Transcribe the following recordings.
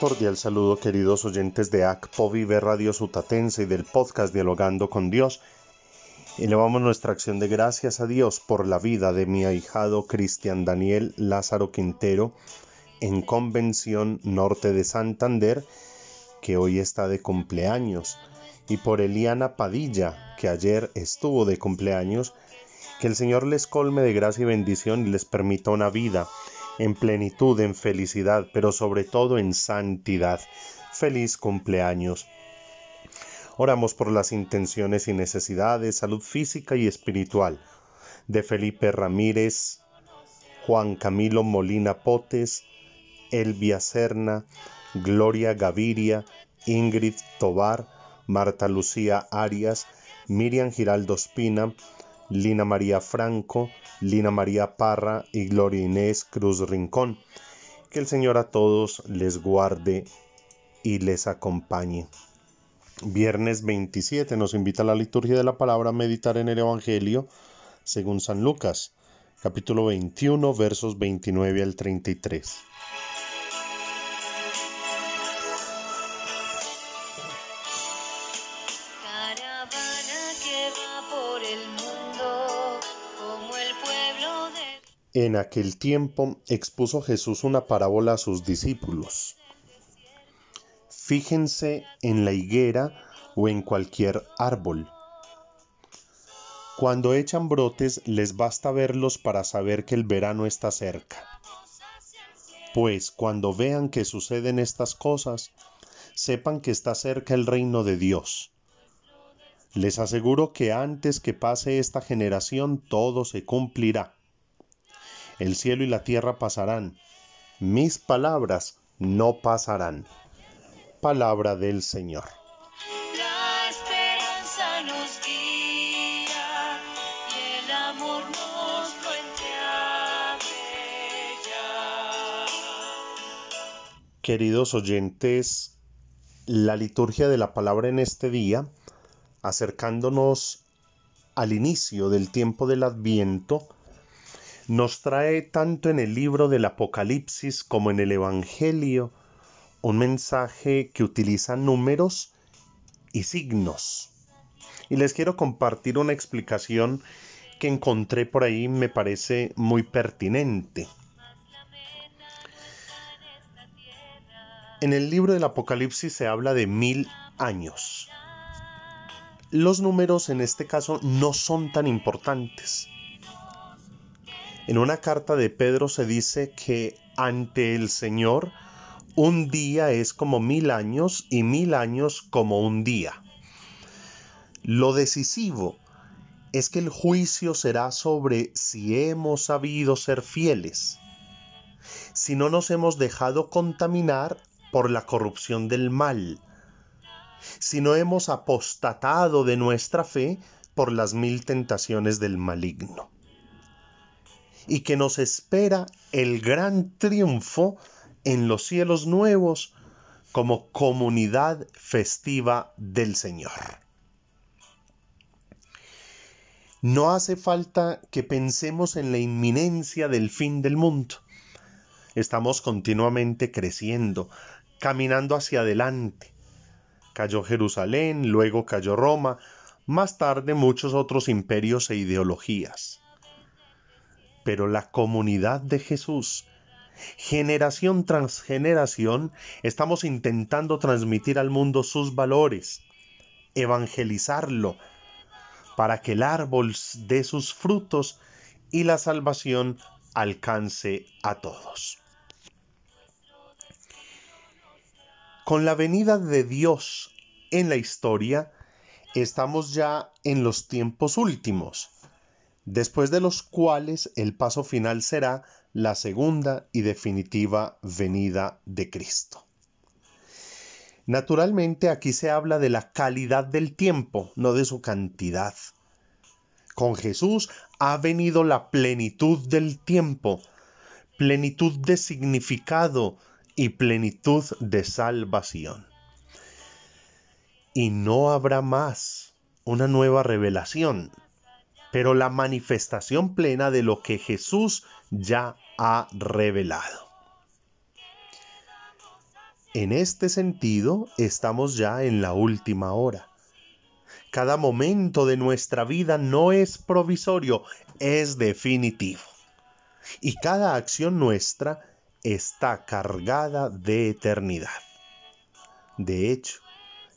cordial saludo queridos oyentes de ACPO Vive Radio Sutatense y del podcast Dialogando con Dios. Elevamos nuestra acción de gracias a Dios por la vida de mi ahijado Cristian Daniel Lázaro Quintero en Convención Norte de Santander, que hoy está de cumpleaños, y por Eliana Padilla, que ayer estuvo de cumpleaños, que el Señor les colme de gracia y bendición y les permita una vida en plenitud, en felicidad, pero sobre todo en santidad. Feliz cumpleaños. Oramos por las intenciones y necesidades, salud física y espiritual de Felipe Ramírez, Juan Camilo Molina Potes, Elvia Serna, Gloria Gaviria, Ingrid Tobar, Marta Lucía Arias, Miriam Giraldo Espina, Lina María Franco, Lina María Parra y Gloria Inés Cruz Rincón. Que el Señor a todos les guarde y les acompañe. Viernes 27 nos invita a la liturgia de la palabra a meditar en el Evangelio según San Lucas, capítulo 21, versos 29 al 33. En aquel tiempo expuso Jesús una parábola a sus discípulos. Fíjense en la higuera o en cualquier árbol. Cuando echan brotes les basta verlos para saber que el verano está cerca. Pues cuando vean que suceden estas cosas, sepan que está cerca el reino de Dios. Les aseguro que antes que pase esta generación todo se cumplirá. El cielo y la tierra pasarán, mis palabras no pasarán. Palabra del Señor. La esperanza nos guía y el amor nos lo Queridos oyentes, la liturgia de la palabra en este día, acercándonos al inicio del tiempo del Adviento, nos trae tanto en el libro del Apocalipsis como en el Evangelio un mensaje que utiliza números y signos. Y les quiero compartir una explicación que encontré por ahí, me parece muy pertinente. En el libro del Apocalipsis se habla de mil años. Los números en este caso no son tan importantes. En una carta de Pedro se dice que ante el Señor un día es como mil años y mil años como un día. Lo decisivo es que el juicio será sobre si hemos sabido ser fieles, si no nos hemos dejado contaminar por la corrupción del mal, si no hemos apostatado de nuestra fe por las mil tentaciones del maligno y que nos espera el gran triunfo en los cielos nuevos como comunidad festiva del Señor. No hace falta que pensemos en la inminencia del fin del mundo. Estamos continuamente creciendo, caminando hacia adelante. Cayó Jerusalén, luego cayó Roma, más tarde muchos otros imperios e ideologías pero la comunidad de Jesús, generación tras generación, estamos intentando transmitir al mundo sus valores, evangelizarlo, para que el árbol dé sus frutos y la salvación alcance a todos. Con la venida de Dios en la historia, estamos ya en los tiempos últimos después de los cuales el paso final será la segunda y definitiva venida de Cristo. Naturalmente aquí se habla de la calidad del tiempo, no de su cantidad. Con Jesús ha venido la plenitud del tiempo, plenitud de significado y plenitud de salvación. Y no habrá más una nueva revelación, pero la manifestación plena de lo que Jesús ya ha revelado. En este sentido, estamos ya en la última hora. Cada momento de nuestra vida no es provisorio, es definitivo. Y cada acción nuestra está cargada de eternidad. De hecho,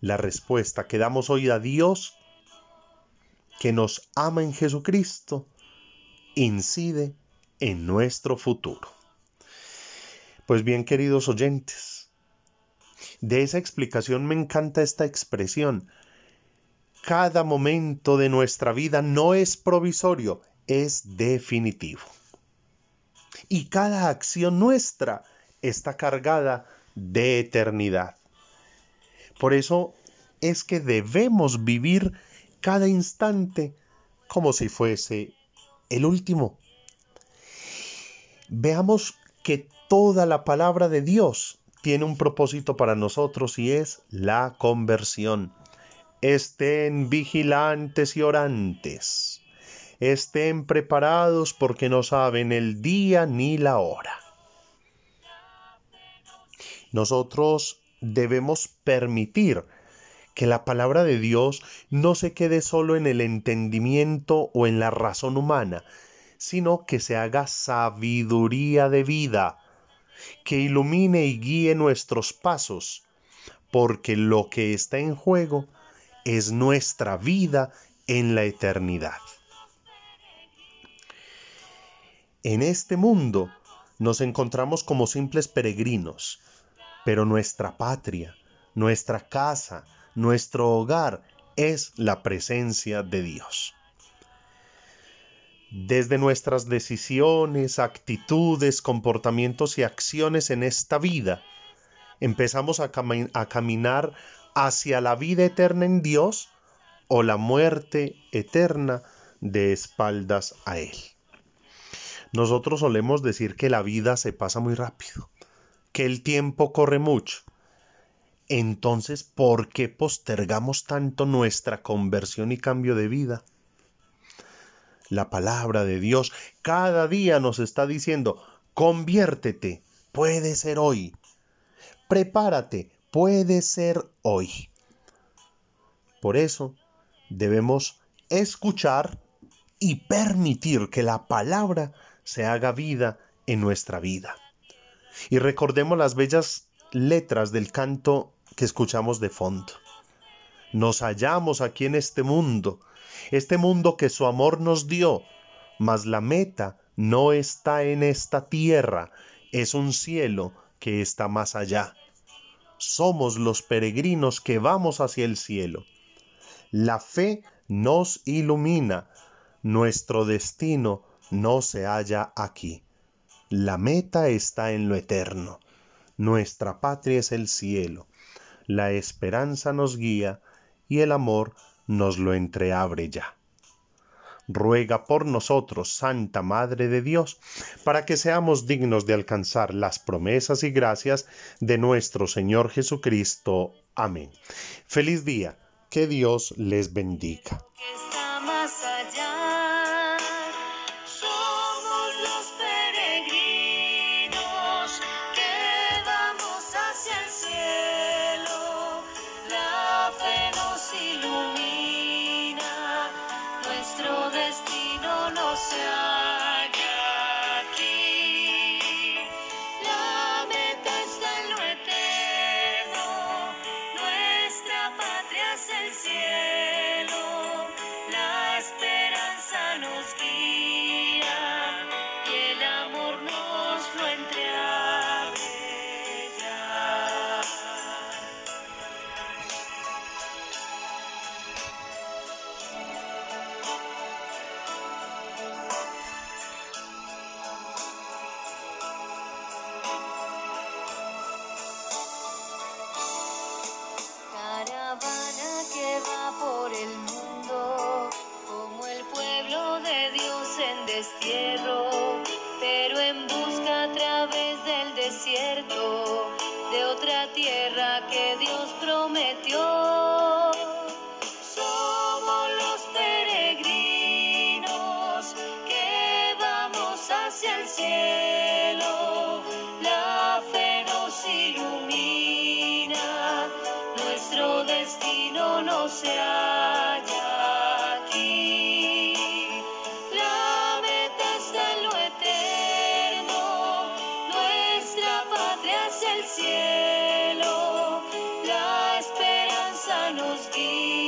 la respuesta que damos hoy a Dios, que nos ama en Jesucristo, incide en nuestro futuro. Pues bien, queridos oyentes, de esa explicación me encanta esta expresión. Cada momento de nuestra vida no es provisorio, es definitivo. Y cada acción nuestra está cargada de eternidad. Por eso es que debemos vivir cada instante como si fuese el último. Veamos que toda la palabra de Dios tiene un propósito para nosotros y es la conversión. Estén vigilantes y orantes. Estén preparados porque no saben el día ni la hora. Nosotros debemos permitir que la palabra de Dios no se quede solo en el entendimiento o en la razón humana, sino que se haga sabiduría de vida, que ilumine y guíe nuestros pasos, porque lo que está en juego es nuestra vida en la eternidad. En este mundo nos encontramos como simples peregrinos, pero nuestra patria, nuestra casa, nuestro hogar es la presencia de Dios. Desde nuestras decisiones, actitudes, comportamientos y acciones en esta vida, empezamos a, cami a, caminar hacia la vida eterna en Dios o la muerte eterna de espaldas a Él. Nosotros solemos decir que la vida se pasa muy rápido, que el tiempo corre mucho. Entonces, ¿por qué postergamos tanto nuestra conversión y cambio de vida? La palabra de Dios cada día nos está diciendo, conviértete, puede ser hoy. Prepárate, puede ser hoy. Por eso debemos escuchar y permitir que la palabra se haga vida en nuestra vida. Y recordemos las bellas letras del canto que escuchamos de fondo. Nos hallamos aquí en este mundo, este mundo que su amor nos dio, mas la meta no está en esta tierra, es un cielo que está más allá. Somos los peregrinos que vamos hacia el cielo. La fe nos ilumina, nuestro destino no se halla aquí. La meta está en lo eterno. Nuestra patria es el cielo. La esperanza nos guía y el amor nos lo entreabre ya. Ruega por nosotros, Santa Madre de Dios, para que seamos dignos de alcanzar las promesas y gracias de nuestro Señor Jesucristo. Amén. Feliz día. Que Dios les bendiga. Destierro, pero en busca a través del desierto de otra tierra que Dios prometió. Somos los peregrinos que vamos hacia el cielo, la fe nos ilumina destino no se halla. of.